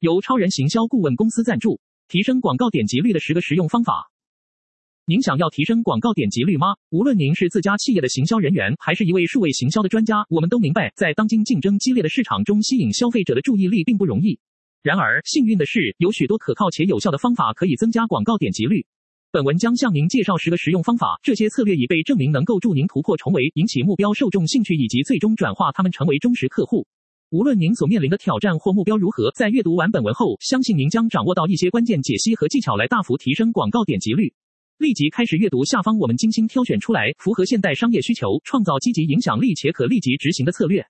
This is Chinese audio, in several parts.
由超人行销顾问公司赞助，提升广告点击率的十个实用方法。您想要提升广告点击率吗？无论您是自家企业的行销人员，还是一位数位行销的专家，我们都明白，在当今竞争激烈的市场中，吸引消费者的注意力并不容易。然而，幸运的是，有许多可靠且有效的方法可以增加广告点击率。本文将向您介绍十个实用方法，这些策略已被证明能够助您突破重围，引起目标受众兴趣，以及最终转化他们成为忠实客户。无论您所面临的挑战或目标如何，在阅读完本文后，相信您将掌握到一些关键解析和技巧，来大幅提升广告点击率。立即开始阅读下方我们精心挑选出来，符合现代商业需求，创造积极影响力且可立即执行的策略。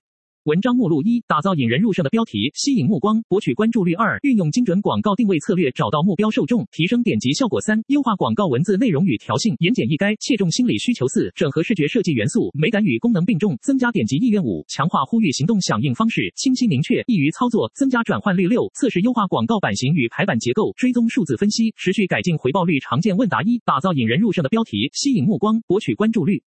文章目录一：打造引人入胜的标题，吸引目光，博取关注率。二、运用精准广告定位策略，找到目标受众，提升点击效果。三、优化广告文字内容与调性，言简意赅，切中心理需求。四、整合视觉设计元素，美感与功能并重，增加点击意愿。五、强化呼吁行动响应方式，清晰明确，易于操作，增加转换率。六、测试优化广告版型与排版结构，追踪数字分析，持续改进回报率。常见问答一：打造引人入胜的标题，吸引目光，博取关注率。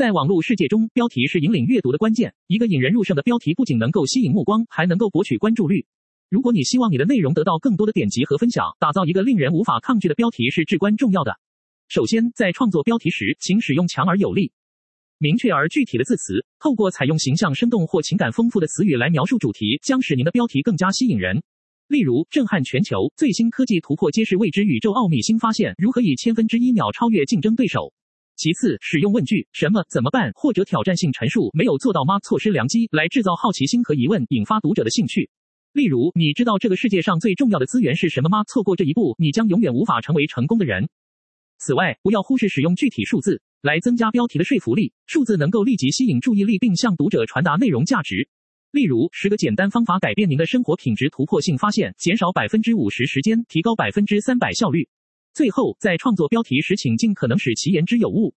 在网络世界中，标题是引领阅读的关键。一个引人入胜的标题不仅能够吸引目光，还能够博取关注率。如果你希望你的内容得到更多的点击和分享，打造一个令人无法抗拒的标题是至关重要的。首先，在创作标题时，请使用强而有力、明确而具体的字词，透过采用形象生动或情感丰富的词语来描述主题，将使您的标题更加吸引人。例如，震撼全球，最新科技突破揭示未知宇宙奥秘新发现，如何以千分之一秒超越竞争对手。其次，使用问句“什么？怎么办？”或者挑战性陈述“没有做到吗？”错失良机，来制造好奇心和疑问，引发读者的兴趣。例如，你知道这个世界上最重要的资源是什么吗？错过这一步，你将永远无法成为成功的人。此外，不要忽视使用具体数字来增加标题的说服力。数字能够立即吸引注意力，并向读者传达内容价值。例如，十个简单方法改变您的生活品质，突破性发现，减少百分之五十时间，提高百分之三百效率。最后，在创作标题时，请尽可能使其言之有物。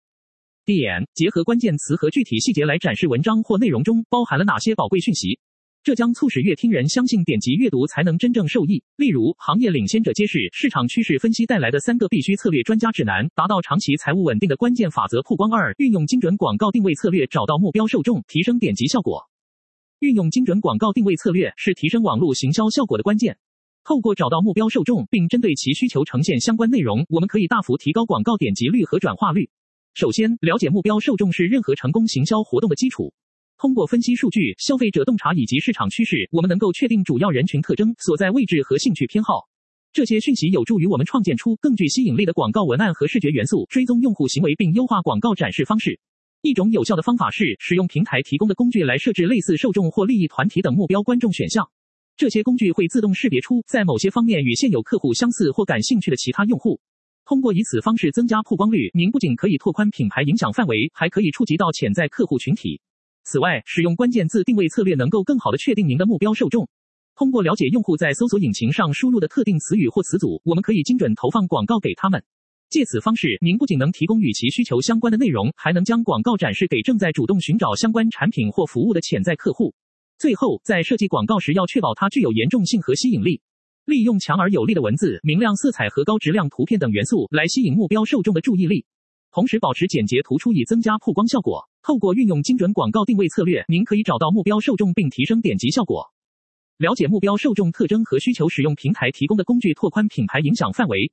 点，结合关键词和具体细节来展示文章或内容中包含了哪些宝贵讯息，这将促使阅听人相信点击阅读才能真正受益。例如，行业领先者揭示市场趋势分析带来的三个必须策略专家指南，达到长期财务稳定的关键法则曝光。二，运用精准广告定位策略，找到目标受众，提升点击效果。运用精准广告定位策略是提升网络行销效果的关键。透过找到目标受众，并针对其需求呈现相关内容，我们可以大幅提高广告点击率和转化率。首先，了解目标受众是任何成功行销活动的基础。通过分析数据、消费者洞察以及市场趋势，我们能够确定主要人群特征、所在位置和兴趣偏好。这些讯息有助于我们创建出更具吸引力的广告文案和视觉元素，追踪用户行为并优化广告展示方式。一种有效的方法是使用平台提供的工具来设置类似受众或利益团体等目标观众选项。这些工具会自动识别出在某些方面与现有客户相似或感兴趣的其他用户，通过以此方式增加曝光率，您不仅可以拓宽品牌影响范围，还可以触及到潜在客户群体。此外，使用关键字定位策略能够更好地确定您的目标受众。通过了解用户在搜索引擎上输入的特定词语或词组，我们可以精准投放广告给他们。借此方式，您不仅能提供与其需求相关的内容，还能将广告展示给正在主动寻找相关产品或服务的潜在客户。最后，在设计广告时，要确保它具有严重性和吸引力。利用强而有力的文字、明亮色彩和高质量图片等元素来吸引目标受众的注意力，同时保持简洁突出以增加曝光效果。透过运用精准广告定位策略，您可以找到目标受众并提升点击效果。了解目标受众特征和需求，使用平台提供的工具拓宽品牌影响范围。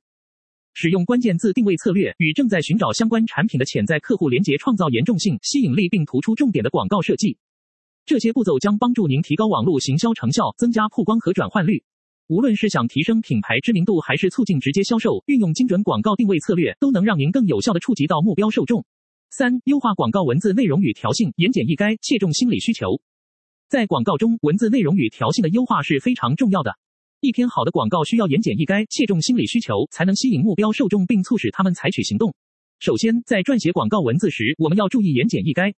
使用关键字定位策略与正在寻找相关产品的潜在客户连接，创造严重性、吸引力并突出重点的广告设计。这些步骤将帮助您提高网络行销成效，增加曝光和转换率。无论是想提升品牌知名度，还是促进直接销售，运用精准广告定位策略都能让您更有效地触及到目标受众。三、优化广告文字内容与调性，言简意赅，切中心理需求。在广告中，文字内容与调性的优化是非常重要的。一篇好的广告需要言简意赅，切中心理需求，才能吸引目标受众并促使他们采取行动。首先，在撰写广告文字时，我们要注意言简意赅。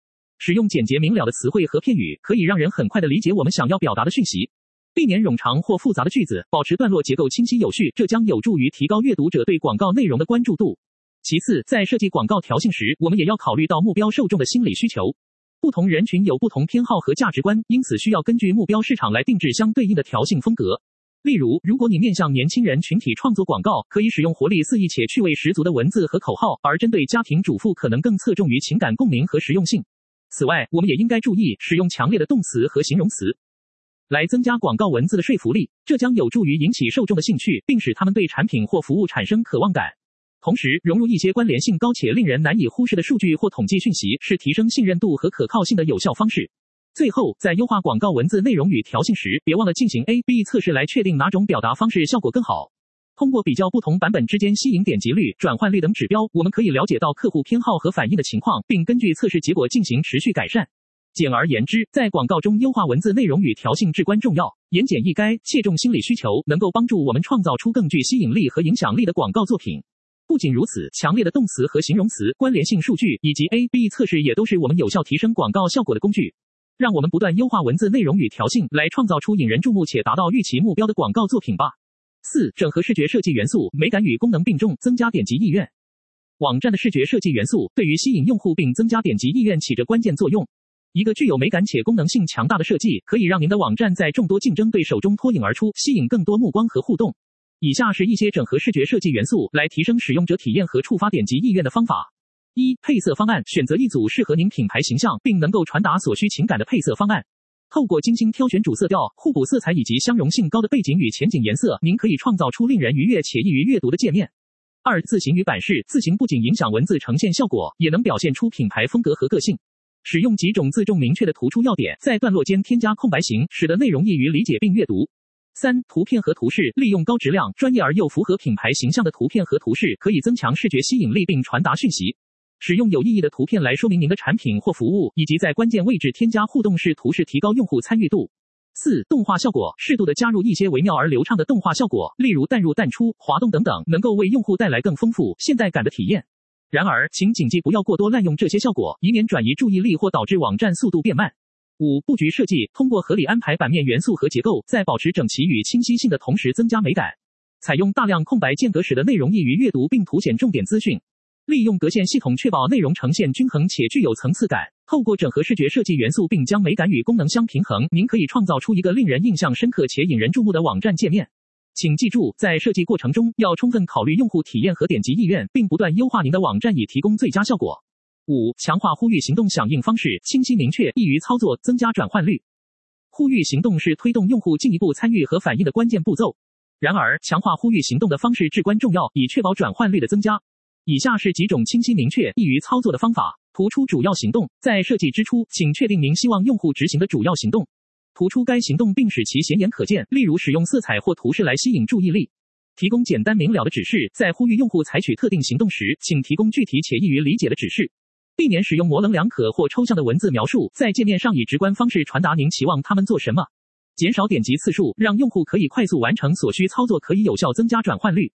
使用简洁明了的词汇和片语，可以让人很快地理解我们想要表达的讯息。避免冗长或复杂的句子，保持段落结构清晰有序，这将有助于提高阅读者对广告内容的关注度。其次，在设计广告调性时，我们也要考虑到目标受众的心理需求。不同人群有不同偏好和价值观，因此需要根据目标市场来定制相对应的调性风格。例如，如果你面向年轻人群体创作广告，可以使用活力四溢且趣味十足的文字和口号；而针对家庭主妇，可能更侧重于情感共鸣和实用性。此外，我们也应该注意使用强烈的动词和形容词。来增加广告文字的说服力，这将有助于引起受众的兴趣，并使他们对产品或服务产生渴望感。同时，融入一些关联性高且令人难以忽视的数据或统计讯息，是提升信任度和可靠性的有效方式。最后，在优化广告文字内容与调性时，别忘了进行 A/B 测试来确定哪种表达方式效果更好。通过比较不同版本之间吸引点击率、转换率等指标，我们可以了解到客户偏好和反应的情况，并根据测试结果进行持续改善。简而言之，在广告中优化文字内容与调性至关重要。言简意赅，切中心理需求，能够帮助我们创造出更具吸引力和影响力的广告作品。不仅如此，强烈的动词和形容词、关联性数据以及 A/B 测试也都是我们有效提升广告效果的工具。让我们不断优化文字内容与调性，来创造出引人注目且达到预期目标的广告作品吧。四、整合视觉设计元素，美感与功能并重，增加点击意愿。网站的视觉设计元素对于吸引用户并增加点击意愿起着关键作用。一个具有美感且功能性强大的设计，可以让您的网站在众多竞争对手中脱颖而出，吸引更多目光和互动。以下是一些整合视觉设计元素来提升使用者体验和触发点击意愿的方法。一、配色方案，选择一组适合您品牌形象并能够传达所需情感的配色方案。透过精心挑选主色调、互补色彩以及相容性高的背景与前景颜色，您可以创造出令人愉悦且易于阅读的界面。二、字型与版式，字型不仅影响文字呈现效果，也能表现出品牌风格和个性。使用几种字重明确的突出要点，在段落间添加空白型，使得内容易于理解并阅读。三、图片和图示，利用高质量、专业而又符合品牌形象的图片和图示，可以增强视觉吸引力并传达讯息。使用有意义的图片来说明您的产品或服务，以及在关键位置添加互动式图示，提高用户参与度。四、动画效果，适度的加入一些微妙而流畅的动画效果，例如淡入淡出、滑动等等，能够为用户带来更丰富、现代感的体验。然而，请谨记不要过多滥用这些效果，以免转移注意力或导致网站速度变慢。五、布局设计，通过合理安排版面元素和结构，在保持整齐与清晰性的同时增加美感。采用大量空白间隔，使得内容易于阅读并凸显重点资讯。利用格线系统确保内容呈现均衡且具有层次感。透过整合视觉设计元素并将美感与功能相平衡，您可以创造出一个令人印象深刻且引人注目的网站界面。请记住，在设计过程中要充分考虑用户体验和点击意愿，并不断优化您的网站以提供最佳效果。五、强化呼吁行动响应方式，清晰明确，易于操作，增加转换率。呼吁行动是推动用户进一步参与和反应的关键步骤。然而，强化呼吁行动的方式至关重要，以确保转换率的增加。以下是几种清晰明确、易于操作的方法：突出主要行动。在设计之初，请确定您希望用户执行的主要行动，突出该行动并使其显眼可见，例如使用色彩或图示来吸引注意力。提供简单明了的指示，在呼吁用户采取特定行动时，请提供具体且易于理解的指示，避免使用模棱两可或抽象的文字描述，在界面上以直观方式传达您期望他们做什么。减少点击次数，让用户可以快速完成所需操作，可以有效增加转换率。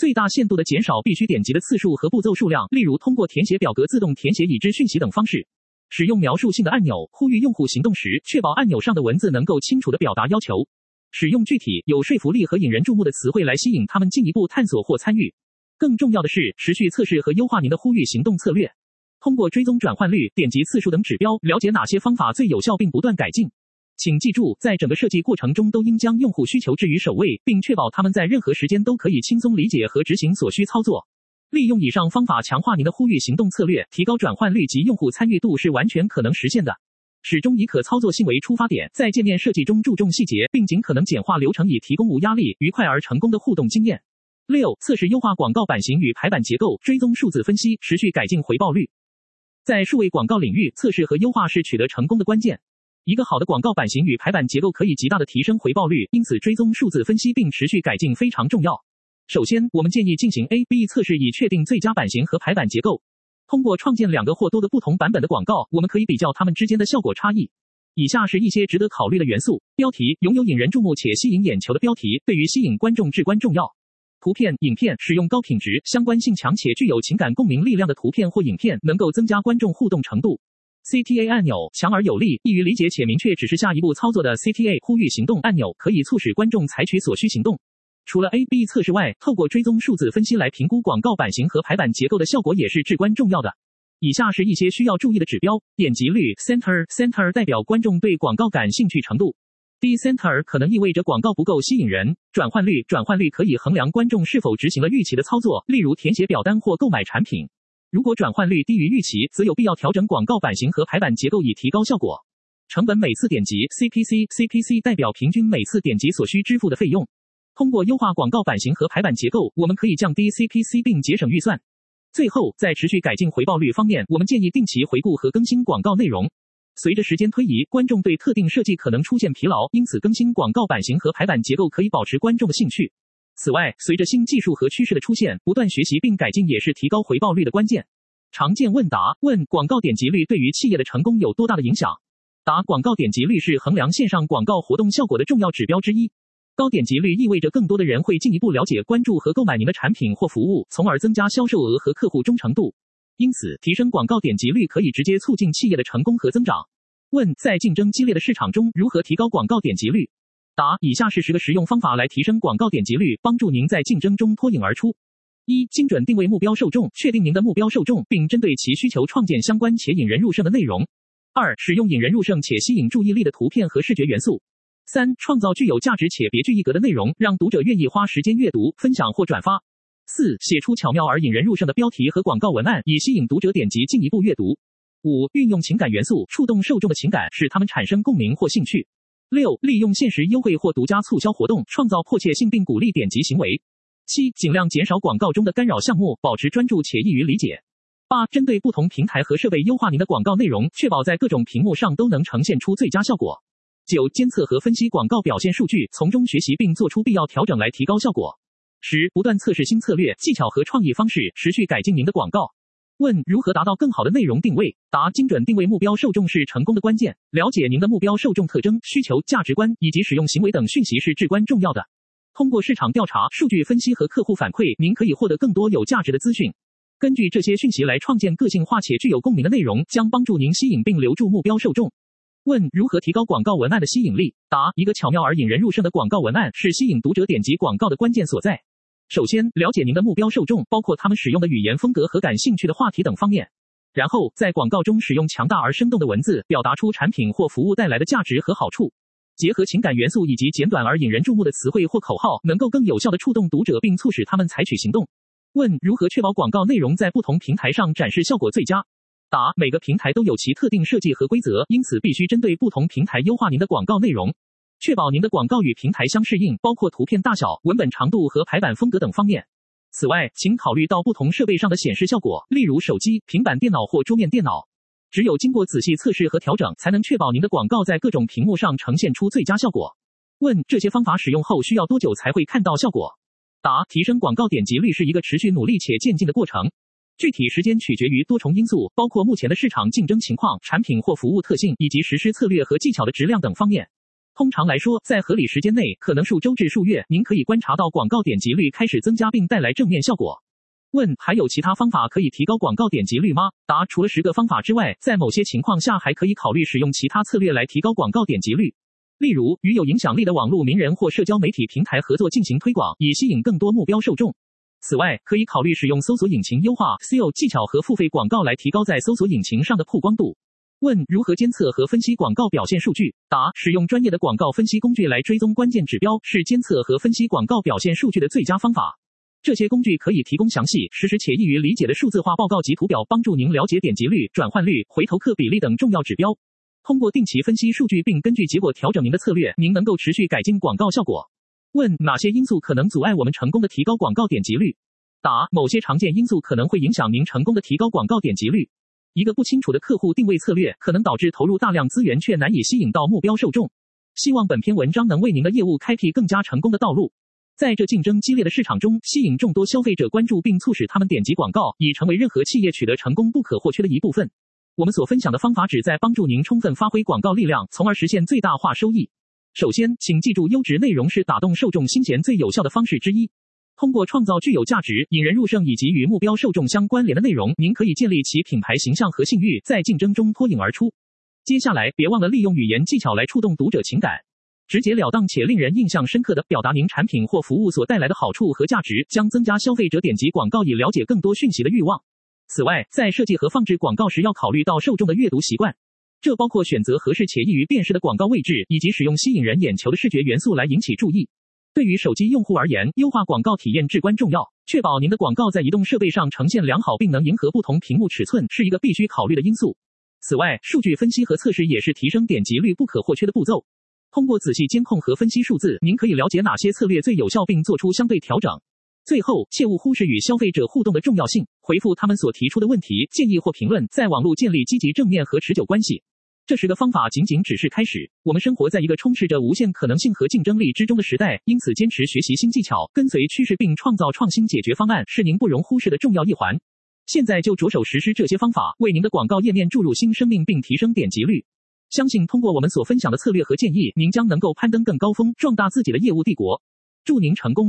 最大限度地减少必须点击的次数和步骤数量，例如通过填写表格、自动填写已知讯息等方式。使用描述性的按钮，呼吁用户行动时，确保按钮上的文字能够清楚地表达要求。使用具体、有说服力和引人注目的词汇来吸引他们进一步探索或参与。更重要的是，持续测试和优化您的呼吁行动策略，通过追踪转换率、点击次数等指标，了解哪些方法最有效，并不断改进。请记住，在整个设计过程中都应将用户需求置于首位，并确保他们在任何时间都可以轻松理解和执行所需操作。利用以上方法强化您的呼吁行动策略，提高转换率及用户参与度是完全可能实现的。始终以可操作性为出发点，在界面设计中注重细节，并尽可能简化流程，以提供无压力、愉快而成功的互动经验。六、测试优化广告版型与排版结构，追踪数字分析，持续改进回报率。在数位广告领域，测试和优化是取得成功的关键。一个好的广告版型与排版结构可以极大的提升回报率，因此追踪数字分析并持续改进非常重要。首先，我们建议进行 A/B 测试，以确定最佳版型和排版结构。通过创建两个或多个不同版本的广告，我们可以比较它们之间的效果差异。以下是一些值得考虑的元素：标题，拥有引人注目且吸引眼球的标题，对于吸引观众至关重要。图片、影片，使用高品质、相关性强且具有情感共鸣力量的图片或影片，能够增加观众互动程度。CTA 按钮，强而有力、易于理解且明确指示下一步操作的 CTA 呼吁行动按钮，可以促使观众采取所需行动。除了 A/B 测试外，透过追踪数字分析来评估广告版型和排版结构的效果也是至关重要的。以下是一些需要注意的指标：点击率 Center Center 代表观众对广告感兴趣程度，低 Center 可能意味着广告不够吸引人。转换率转换率可以衡量观众是否执行了预期的操作，例如填写表单或购买产品。如果转换率低于预期，则有必要调整广告版型和排版结构以提高效果。成本每次点击 CPC，CPC 代表平均每次点击所需支付的费用。通过优化广告版型和排版结构，我们可以降低 CPC 并节省预算。最后，在持续改进回报率方面，我们建议定期回顾和更新广告内容。随着时间推移，观众对特定设计可能出现疲劳，因此更新广告版型和排版结构可以保持观众的兴趣。此外，随着新技术和趋势的出现，不断学习并改进也是提高回报率的关键。常见问答：问广告点击率对于企业的成功有多大的影响？答：广告点击率是衡量线上广告活动效果的重要指标之一。高点击率意味着更多的人会进一步了解、关注和购买您的产品或服务，从而增加销售额和客户忠诚度。因此，提升广告点击率可以直接促进企业的成功和增长。问：在竞争激烈的市场中，如何提高广告点击率？答：以下是十个实用方法来提升广告点击率，帮助您在竞争中脱颖而出。一、精准定位目标受众，确定您的目标受众，并针对其需求创建相关且引人入胜的内容。二、使用引人入胜且吸引注意力的图片和视觉元素。三、创造具有价值且别具一格的内容，让读者愿意花时间阅读、分享或转发。四、写出巧妙而引人入胜的标题和广告文案，以吸引读者点击进一步阅读。五、运用情感元素，触动受众的情感，使他们产生共鸣或兴趣。六、利用限时优惠或独家促销活动，创造迫切性并鼓励点击行为。七、尽量减少广告中的干扰项目，保持专注且易于理解。八、针对不同平台和设备优化您的广告内容，确保在各种屏幕上都能呈现出最佳效果。九、监测和分析广告表现数据，从中学习并做出必要调整来提高效果。十、不断测试新策略、技巧和创意方式，持续改进您的广告。问：如何达到更好的内容定位？答：精准定位目标受众是成功的关键。了解您的目标受众特征、需求、价值观以及使用行为等讯息是至关重要的。通过市场调查、数据分析和客户反馈，您可以获得更多有价值的资讯。根据这些讯息来创建个性化且具有共鸣的内容，将帮助您吸引并留住目标受众。问：如何提高广告文案的吸引力？答：一个巧妙而引人入胜的广告文案是吸引读者点击广告的关键所在。首先，了解您的目标受众，包括他们使用的语言风格和感兴趣的话题等方面。然后，在广告中使用强大而生动的文字，表达出产品或服务带来的价值和好处。结合情感元素以及简短而引人注目的词汇或口号，能够更有效地触动读者并促使他们采取行动。问：如何确保广告内容在不同平台上展示效果最佳？答：每个平台都有其特定设计和规则，因此必须针对不同平台优化您的广告内容，确保您的广告与平台相适应，包括图片大小、文本长度和排版风格等方面。此外，请考虑到不同设备上的显示效果，例如手机、平板电脑或桌面电脑。只有经过仔细测试和调整，才能确保您的广告在各种屏幕上呈现出最佳效果。问：这些方法使用后需要多久才会看到效果？答：提升广告点击率是一个持续努力且渐进的过程。具体时间取决于多重因素，包括目前的市场竞争情况、产品或服务特性，以及实施策略和技巧的质量等方面。通常来说，在合理时间内，可能数周至数月，您可以观察到广告点击率开始增加并带来正面效果。问：还有其他方法可以提高广告点击率吗？答：除了十个方法之外，在某些情况下还可以考虑使用其他策略来提高广告点击率。例如，与有影响力的网络名人或社交媒体平台合作进行推广，以吸引更多目标受众。此外，可以考虑使用搜索引擎优化 SEO 技巧和付费广告来提高在搜索引擎上的曝光度。问：如何监测和分析广告表现数据？答：使用专业的广告分析工具来追踪关键指标，是监测和分析广告表现数据的最佳方法。这些工具可以提供详细、实时且易于理解的数字化报告及图表，帮助您了解点击率、转换率、回头客比例等重要指标。通过定期分析数据并根据结果调整您的策略，您能够持续改进广告效果。问：哪些因素可能阻碍我们成功的提高广告点击率？答：某些常见因素可能会影响您成功的提高广告点击率。一个不清楚的客户定位策略可能导致投入大量资源却难以吸引到目标受众。希望本篇文章能为您的业务开辟更加成功的道路。在这竞争激烈的市场中，吸引众多消费者关注并促使他们点击广告，已成为任何企业取得成功不可或缺的一部分。我们所分享的方法旨在帮助您充分发挥广告力量，从而实现最大化收益。首先，请记住，优质内容是打动受众心弦最有效的方式之一。通过创造具有价值、引人入胜以及与目标受众相关联的内容，您可以建立起品牌形象和信誉，在竞争中脱颖而出。接下来，别忘了利用语言技巧来触动读者情感，直截了当且令人印象深刻地表达您产品或服务所带来的好处和价值，将增加消费者点击广告以了解更多讯息的欲望。此外，在设计和放置广告时，要考虑到受众的阅读习惯。这包括选择合适且易于辨识的广告位置，以及使用吸引人眼球的视觉元素来引起注意。对于手机用户而言，优化广告体验至关重要。确保您的广告在移动设备上呈现良好，并能迎合不同屏幕尺寸，是一个必须考虑的因素。此外，数据分析和测试也是提升点击率不可或缺的步骤。通过仔细监控和分析数字，您可以了解哪些策略最有效，并做出相对调整。最后，切勿忽视与消费者互动的重要性，回复他们所提出的问题、建议或评论，在网络建立积极正面和持久关系。这时的方法仅仅只是开始。我们生活在一个充斥着无限可能性和竞争力之中的时代，因此坚持学习新技巧，跟随趋势并创造创新解决方案，是您不容忽视的重要一环。现在就着手实施这些方法，为您的广告页面注入新生命，并提升点击率。相信通过我们所分享的策略和建议，您将能够攀登更高峰，壮大自己的业务帝国。祝您成功！